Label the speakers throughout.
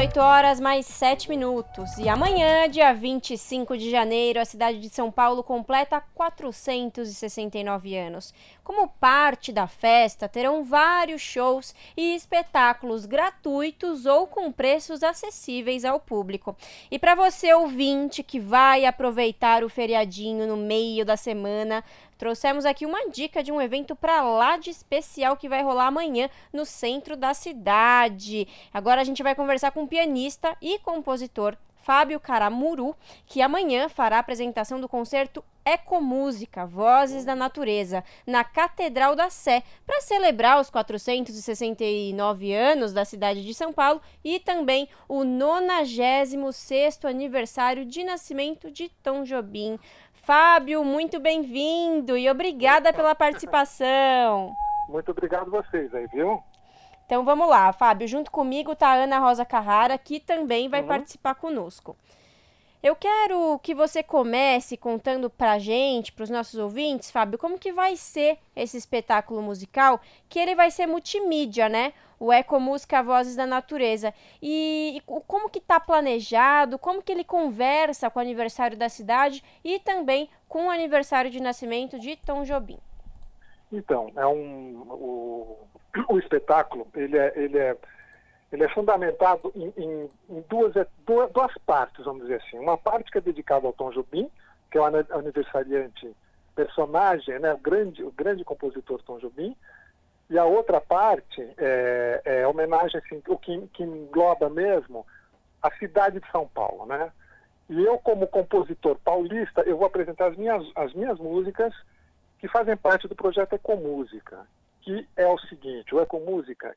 Speaker 1: 18 horas mais 7 minutos. E amanhã, dia 25 de janeiro, a cidade de São Paulo completa 469 anos. Como parte da festa, terão vários shows e espetáculos gratuitos ou com preços acessíveis ao público. E para você ouvinte que vai aproveitar o feriadinho no meio da semana, trouxemos aqui uma dica de um evento para lá de especial que vai rolar amanhã no centro da cidade. Agora a gente vai conversar com o pianista e compositor Fábio Caramuru, que amanhã fará a apresentação do concerto Ecomúsica, Vozes da Natureza, na Catedral da Sé, para celebrar os 469 anos da cidade de São Paulo e também o 96º aniversário de nascimento de Tom Jobim. Fábio, muito bem-vindo e obrigada pela participação.
Speaker 2: Muito obrigado a vocês aí, viu?
Speaker 1: Então vamos lá, Fábio. Junto comigo está a Ana Rosa Carrara, que também vai uhum. participar conosco. Eu quero que você comece contando para a gente, para os nossos ouvintes, Fábio, como que vai ser esse espetáculo musical, que ele vai ser multimídia, né? O Ecomúsica Vozes da Natureza. E, e como que está planejado, como que ele conversa com o aniversário da cidade e também com o aniversário de nascimento de Tom Jobim.
Speaker 2: Então, é um, o, o espetáculo, ele é, ele é ele é fundamentado em, em, em duas, é, duas, duas, partes, vamos dizer assim. Uma parte que é dedicada ao Tom Jobim, que é o aniversariante personagem, né, o, grande, o grande compositor Tom Jobim, e a outra parte é, é homenagem, assim, o que, que engloba mesmo a cidade de São Paulo, né? E eu, como compositor paulista, eu vou apresentar as minhas, as minhas músicas que fazem parte do projeto Ecomúsica, que é o seguinte, o Ecomúsica,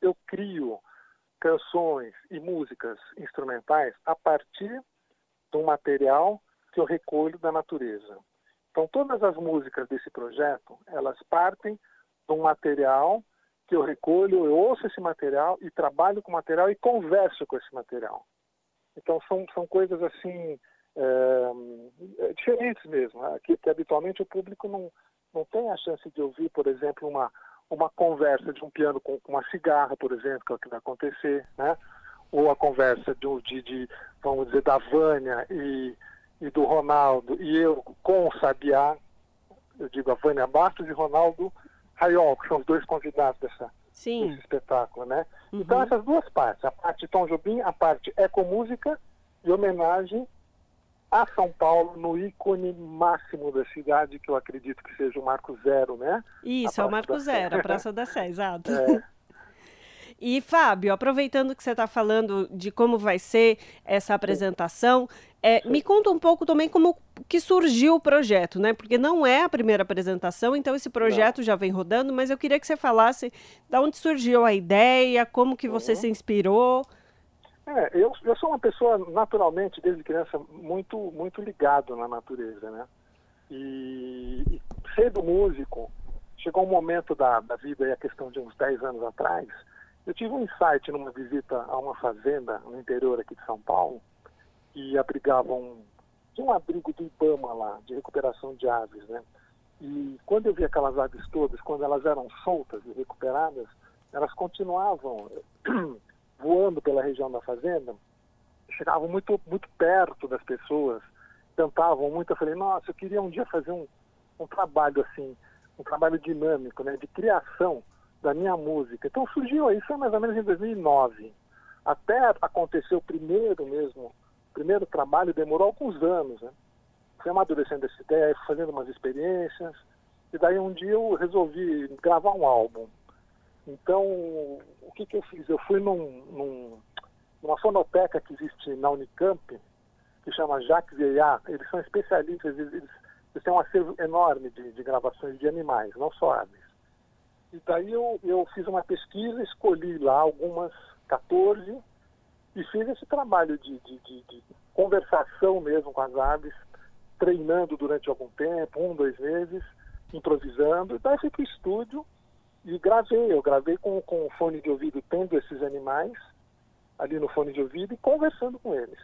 Speaker 2: eu crio canções e músicas instrumentais a partir de um material que eu recolho da natureza. Então, todas as músicas desse projeto, elas partem de um material que eu recolho, eu ouço esse material e trabalho com o material e converso com esse material. Então, são, são coisas assim, é, diferentes mesmo, né? que, que habitualmente o público não, não tem a chance de ouvir, por exemplo, uma, uma conversa de um piano com, uma cigarra, por exemplo, que é o que vai acontecer, né? Ou a conversa de, de, de vamos dizer, da Vânia e, e do Ronaldo e eu com o Sabiá, eu digo a Vânia Bastos e Ronaldo Raiol, que são os dois convidados dessa, desse espetáculo, né? Uhum. Então essas duas partes, a parte Tom Jobim, a parte ecomúsica e homenagem a São Paulo no ícone máximo da cidade, que eu acredito que seja o Marco Zero, né?
Speaker 1: Isso, é o Marco Zero, a Praça da Sé, exato. É. E, Fábio, aproveitando que você está falando de como vai ser essa apresentação, é, me conta um pouco também como que surgiu o projeto, né? Porque não é a primeira apresentação, então esse projeto não. já vem rodando, mas eu queria que você falasse de onde surgiu a ideia, como que você uhum. se inspirou.
Speaker 2: É, eu, eu sou uma pessoa naturalmente, desde criança, muito, muito ligado na natureza, né? E, e sendo músico, chegou um momento da, da vida, a questão de uns 10 anos atrás, eu tive um insight numa visita a uma fazenda no interior aqui de São Paulo, que abrigava um, um abrigo do Ibama lá, de recuperação de aves, né? E quando eu vi aquelas aves todas, quando elas eram soltas e recuperadas, elas continuavam voando pela região da fazenda, chegavam muito, muito perto das pessoas, cantavam muito. Eu falei, nossa, eu queria um dia fazer um, um trabalho assim, um trabalho dinâmico, né, de criação da minha música. Então surgiu isso mais ou menos em 2009. Até acontecer o primeiro mesmo, o primeiro trabalho demorou alguns anos, né? Fui amadurecendo essa ideia, fazendo umas experiências, e daí um dia eu resolvi gravar um álbum. Então, o que, que eu fiz? Eu fui num, num, numa fonoteca que existe na Unicamp, que chama Jacques Veillard. Eles são especialistas, eles, eles têm um acervo enorme de, de, gravações de animais, não só aves. E daí eu, eu fiz uma pesquisa, escolhi lá algumas 14 e fiz esse trabalho de, de, de, de conversação mesmo com as aves, treinando durante algum tempo, um, dois meses, improvisando. E daí fui para o estúdio e gravei, eu gravei com, com o fone de ouvido tendo esses animais ali no fone de ouvido e conversando com eles.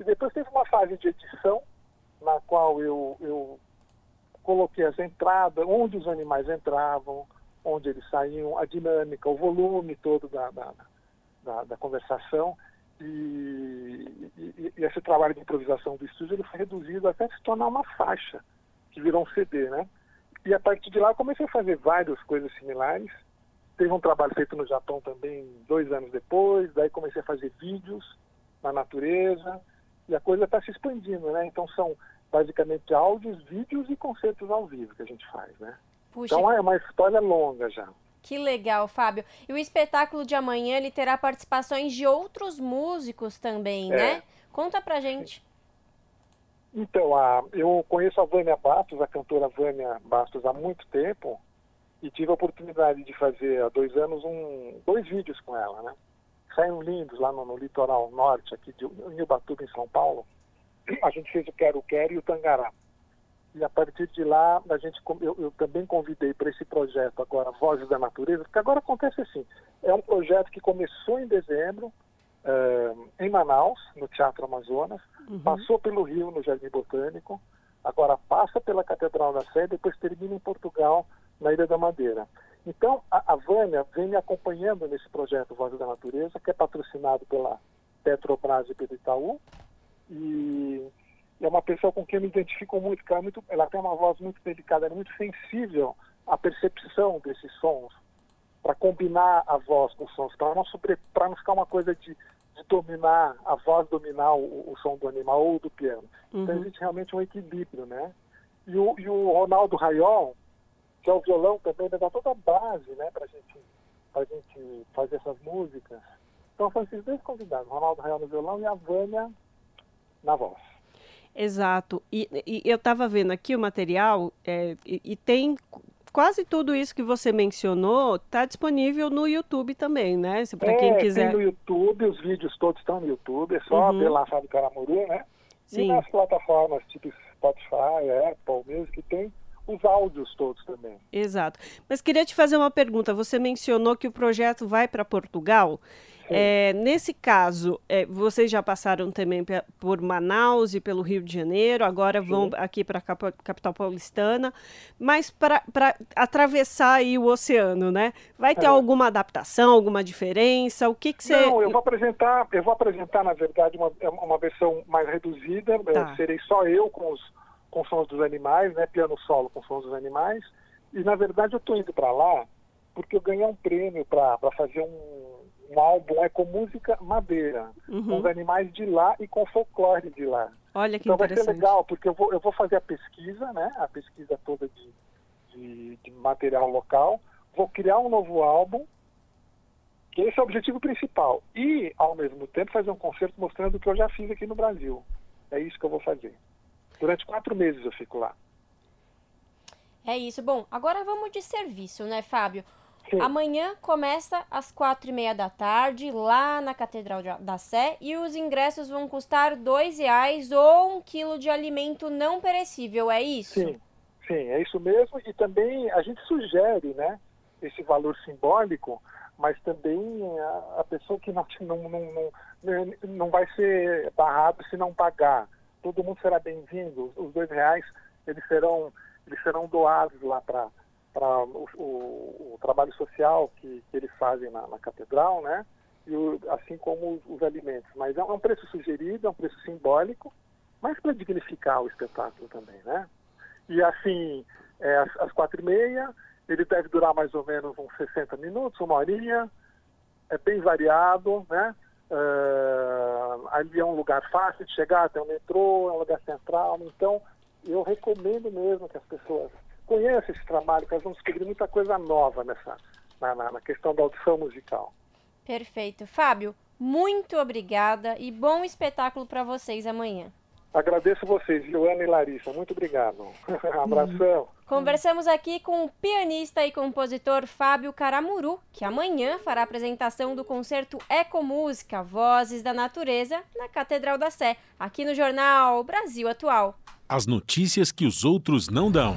Speaker 2: E depois teve uma fase de edição na qual eu, eu coloquei as entradas, onde os animais entravam, onde eles saíam, a dinâmica, o volume todo da, da, da, da conversação. E, e, e, esse trabalho de improvisação do estúdio ele foi reduzido até se tornar uma faixa, que virou um CD, né? E a partir de lá eu comecei a fazer várias coisas similares. Teve um trabalho feito no Japão também dois anos depois, daí comecei a fazer vídeos na natureza, e a coisa está se expandindo, né? Então são basicamente áudios, vídeos e concertos ao vivo que a gente faz, né? Puxa. Então é uma história longa já.
Speaker 1: Que legal, Fábio. E o espetáculo de amanhã ele terá participações de outros músicos também, é. né? Conta pra gente.
Speaker 2: Então, a, eu conheço a Vânia Bastos, a cantora Vânia Bastos, há muito tempo e tive a oportunidade de fazer há dois anos um, dois vídeos com ela, né? Saíram lindos lá no, no litoral norte, aqui de Ubatuba, em São Paulo. A gente fez o Quero Quero e o Tangará. E a partir de lá, a gente, eu, eu também convidei para esse projeto agora, Vozes da Natureza, porque agora acontece assim, é um projeto que começou em dezembro, uh, em Manaus, no Teatro Amazonas, uhum. passou pelo Rio, no Jardim Botânico, agora passa pela Catedral da Sé, depois termina em Portugal, na Ilha da Madeira. Então, a, a Vânia vem me acompanhando nesse projeto Vozes da Natureza, que é patrocinado pela Petrobras e pelo Itaú, e é uma pessoa com quem eu me identifico muito, ela, é muito, ela tem uma voz muito delicada, é muito sensível à percepção desses sons, para combinar a voz com os sons, para não, sobre, não ficar uma coisa de, de dominar, a voz dominar o, o, som do animal ou do piano. Então, uhum. Então existe realmente um equilíbrio, né? E o, e o Ronaldo Raiol, que é o violão também, dá toda a base, né, para gente, a gente fazer essas músicas. Então são esses dois convidados, Ronaldo Raiol no violão e a Vânia na voz.
Speaker 3: Exato. E, e eu estava vendo aqui o material é, e, e, tem quase tudo isso que você mencionou está disponível no YouTube também, né?
Speaker 2: Para é, quem quiser. Tem no YouTube, os vídeos todos estão no YouTube, é só uhum. lá Fábio Caramuru, né? Sim. E nas plataformas tipo Spotify, Apple, mesmo que tem os áudios todos também.
Speaker 3: Exato. Mas queria te fazer uma pergunta. Você mencionou que o projeto vai para Portugal. É, nesse caso, é, vocês já passaram também por Manaus e pelo Rio de Janeiro, agora Sim. vão aqui para a capital paulistana, mas para atravessar aí o oceano, né? Vai ter é. alguma adaptação, alguma diferença? O que, que você.
Speaker 2: Não, eu vou apresentar, eu vou apresentar, na verdade, uma, é uma versão mais reduzida. Tá. serei só eu com os com sons dos animais, né? Piano solo com sons dos animais. E na verdade eu estou indo para lá porque eu ganhei um prêmio para fazer um um álbum é com música madeira, uhum. com os animais de lá e com folclore de lá.
Speaker 3: Olha que
Speaker 2: então
Speaker 3: vai ser
Speaker 2: legal, porque eu vou, eu vou fazer a pesquisa, né? A pesquisa toda de, de, de material local, vou criar um novo álbum, que esse é o objetivo principal. E, ao mesmo tempo, fazer um concerto mostrando o que eu já fiz aqui no Brasil. É isso que eu vou fazer. Durante quatro meses eu fico lá.
Speaker 1: É isso. Bom, agora vamos de serviço, né, Fábio? Sim. Amanhã começa às quatro e meia da tarde, lá na Catedral da Sé, e os ingressos vão custar dois reais ou um quilo de alimento não perecível, é isso?
Speaker 2: Sim, sim, é isso mesmo. E também a gente sugere, né, esse valor simbólico, mas também a, pessoa que não, não, não, não, não vai ser barrado se não pagar. Todo mundo será bem-vindo. Os dois reais, eles serão, eles serão doados lá para para o, o, o, trabalho social que, que eles fazem na, na catedral, né? E o, assim como os, os, alimentos. Mas é um preço sugerido, é um preço simbólico, mas para dignificar o espetáculo também, né? E assim, é, às, às quatro e meia, ele deve durar mais ou menos uns 60 minutos, uma horinha, é bem variado, né? Uh, ali é um lugar fácil de chegar, tem um metrô, é um lugar central, então eu recomendo mesmo que as pessoas conheça esse trabalho, que nós vamos descobrir muita coisa nova nessa, na, na, na questão da audição musical.
Speaker 1: Perfeito. Fábio, muito obrigada e bom espetáculo para vocês amanhã.
Speaker 2: Agradeço vocês, Joana e Larissa. Muito obrigado. Abração.
Speaker 1: Conversamos aqui com o pianista e compositor Fábio Caramuru, que amanhã fará a apresentação do concerto Ecomúsica Vozes da Natureza na Catedral da Sé, aqui no jornal Brasil Atual.
Speaker 4: As notícias que os outros não dão.